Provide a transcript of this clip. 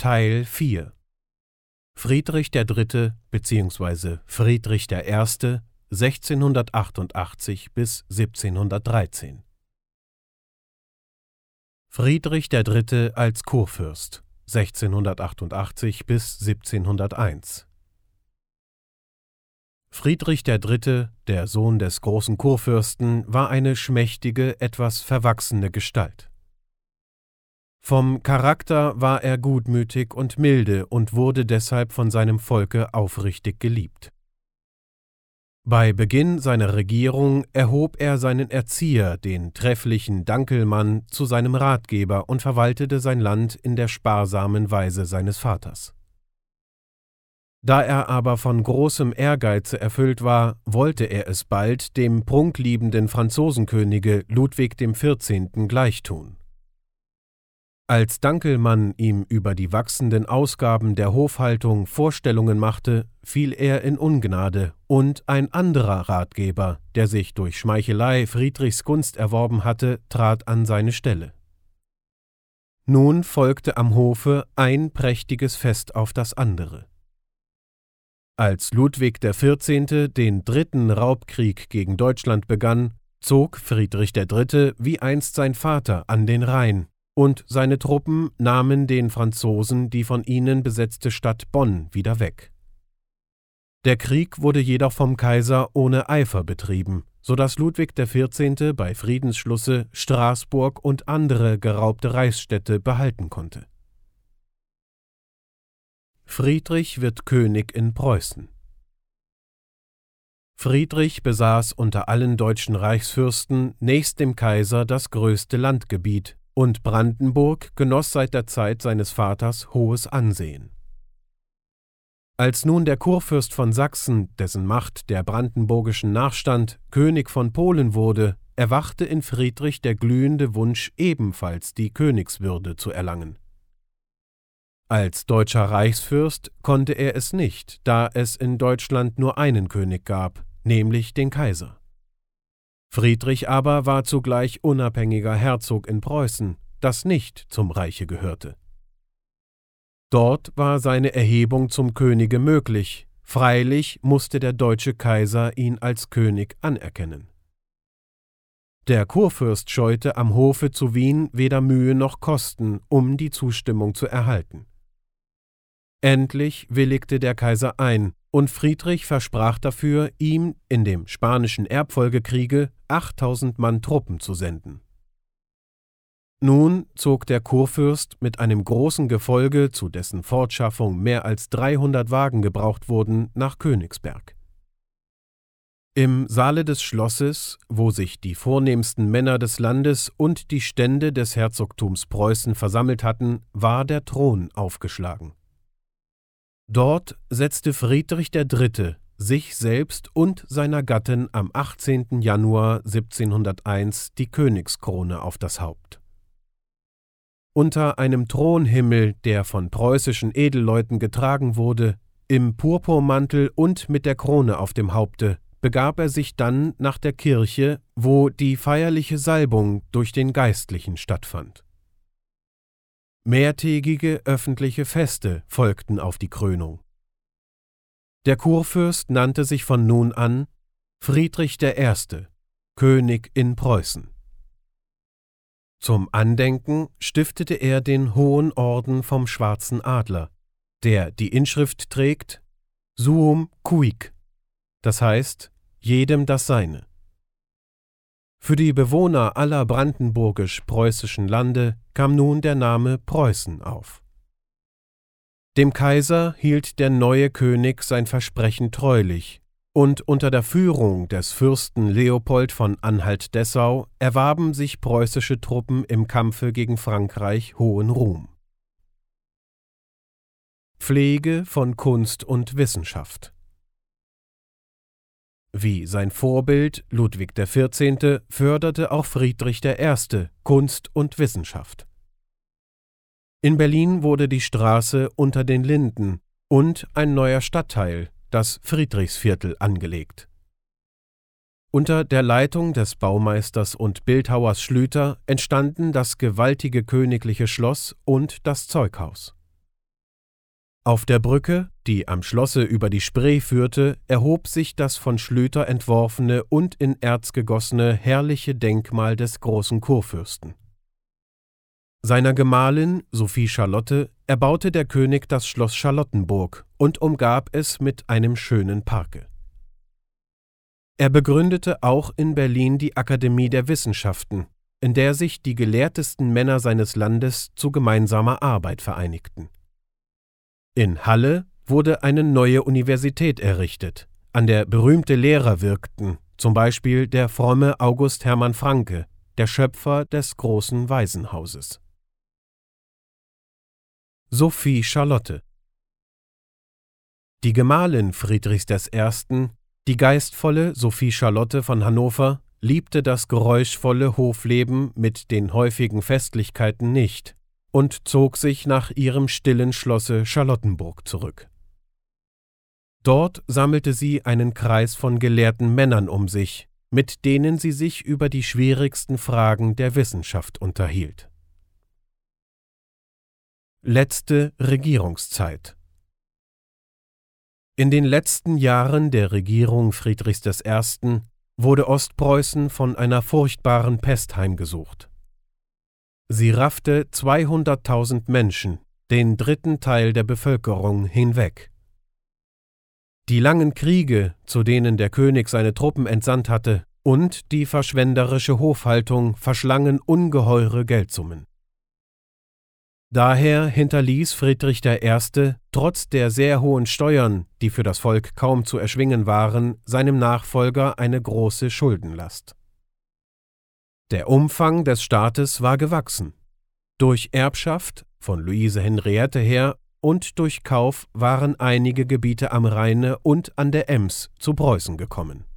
Teil 4 Friedrich III. bzw. Friedrich I. 1688 bis 1713 Friedrich III. als Kurfürst 1688 bis 1701 Friedrich III., der Sohn des großen Kurfürsten, war eine schmächtige, etwas verwachsene Gestalt. Vom Charakter war er gutmütig und milde und wurde deshalb von seinem Volke aufrichtig geliebt. Bei Beginn seiner Regierung erhob er seinen Erzieher, den trefflichen Dankelmann, zu seinem Ratgeber und verwaltete sein Land in der sparsamen Weise seines Vaters. Da er aber von großem Ehrgeize erfüllt war, wollte er es bald dem prunkliebenden Franzosenkönige Ludwig XIV. gleichtun. Als Dankelmann ihm über die wachsenden Ausgaben der Hofhaltung Vorstellungen machte, fiel er in Ungnade, und ein anderer Ratgeber, der sich durch Schmeichelei Friedrichs Gunst erworben hatte, trat an seine Stelle. Nun folgte am Hofe ein prächtiges Fest auf das andere. Als Ludwig XIV. den dritten Raubkrieg gegen Deutschland begann, zog Friedrich III. wie einst sein Vater an den Rhein und seine Truppen nahmen den Franzosen die von ihnen besetzte Stadt Bonn wieder weg. Der Krieg wurde jedoch vom Kaiser ohne Eifer betrieben, so dass Ludwig XIV. bei Friedensschlusse Straßburg und andere geraubte Reichsstädte behalten konnte. Friedrich wird König in Preußen. Friedrich besaß unter allen deutschen Reichsfürsten nächst dem Kaiser das größte Landgebiet, und Brandenburg genoss seit der Zeit seines Vaters hohes Ansehen. Als nun der Kurfürst von Sachsen, dessen Macht der brandenburgischen nachstand, König von Polen wurde, erwachte in Friedrich der glühende Wunsch, ebenfalls die Königswürde zu erlangen. Als deutscher Reichsfürst konnte er es nicht, da es in Deutschland nur einen König gab, nämlich den Kaiser. Friedrich aber war zugleich unabhängiger Herzog in Preußen, das nicht zum Reiche gehörte. Dort war seine Erhebung zum Könige möglich, freilich musste der deutsche Kaiser ihn als König anerkennen. Der Kurfürst scheute am Hofe zu Wien weder Mühe noch Kosten, um die Zustimmung zu erhalten. Endlich willigte der Kaiser ein, und Friedrich versprach dafür, ihm in dem Spanischen Erbfolgekriege 8000 Mann Truppen zu senden. Nun zog der Kurfürst mit einem großen Gefolge, zu dessen Fortschaffung mehr als 300 Wagen gebraucht wurden, nach Königsberg. Im Saale des Schlosses, wo sich die vornehmsten Männer des Landes und die Stände des Herzogtums Preußen versammelt hatten, war der Thron aufgeschlagen. Dort setzte Friedrich III. sich selbst und seiner Gattin am 18. Januar 1701 die Königskrone auf das Haupt. Unter einem Thronhimmel, der von preußischen Edelleuten getragen wurde, im Purpurmantel und mit der Krone auf dem Haupte, begab er sich dann nach der Kirche, wo die feierliche Salbung durch den Geistlichen stattfand. Mehrtägige öffentliche Feste folgten auf die Krönung. Der Kurfürst nannte sich von nun an Friedrich I., König in Preußen. Zum Andenken stiftete er den Hohen Orden vom Schwarzen Adler, der die Inschrift trägt Suum cuic, das heißt jedem das Seine. Für die Bewohner aller brandenburgisch-preußischen Lande kam nun der Name Preußen auf. Dem Kaiser hielt der neue König sein Versprechen treulich, und unter der Führung des Fürsten Leopold von Anhalt-Dessau erwarben sich preußische Truppen im Kampfe gegen Frankreich hohen Ruhm. Pflege von Kunst und Wissenschaft wie sein Vorbild Ludwig XIV. förderte auch Friedrich I. Kunst und Wissenschaft. In Berlin wurde die Straße unter den Linden und ein neuer Stadtteil, das Friedrichsviertel, angelegt. Unter der Leitung des Baumeisters und Bildhauers Schlüter entstanden das gewaltige königliche Schloss und das Zeughaus. Auf der Brücke, die am Schlosse über die Spree führte, erhob sich das von Schlüter entworfene und in Erz gegossene herrliche Denkmal des großen Kurfürsten. Seiner Gemahlin Sophie Charlotte erbaute der König das Schloss Charlottenburg und umgab es mit einem schönen Parke. Er begründete auch in Berlin die Akademie der Wissenschaften, in der sich die gelehrtesten Männer seines Landes zu gemeinsamer Arbeit vereinigten. In Halle wurde eine neue Universität errichtet, an der berühmte Lehrer wirkten, zum Beispiel der fromme August Hermann Franke, der Schöpfer des großen Waisenhauses. Sophie Charlotte Die Gemahlin Friedrichs I., die geistvolle Sophie Charlotte von Hannover, liebte das geräuschvolle Hofleben mit den häufigen Festlichkeiten nicht und zog sich nach ihrem stillen Schlosse Charlottenburg zurück. Dort sammelte sie einen Kreis von gelehrten Männern um sich, mit denen sie sich über die schwierigsten Fragen der Wissenschaft unterhielt. Letzte Regierungszeit In den letzten Jahren der Regierung Friedrichs I. wurde Ostpreußen von einer furchtbaren Pest heimgesucht. Sie raffte 200.000 Menschen, den dritten Teil der Bevölkerung, hinweg. Die langen Kriege, zu denen der König seine Truppen entsandt hatte, und die verschwenderische Hofhaltung verschlangen ungeheure Geldsummen. Daher hinterließ Friedrich I. trotz der sehr hohen Steuern, die für das Volk kaum zu erschwingen waren, seinem Nachfolger eine große Schuldenlast. Der Umfang des Staates war gewachsen. Durch Erbschaft von Luise Henriette her und durch Kauf waren einige Gebiete am Rheine und an der Ems zu Preußen gekommen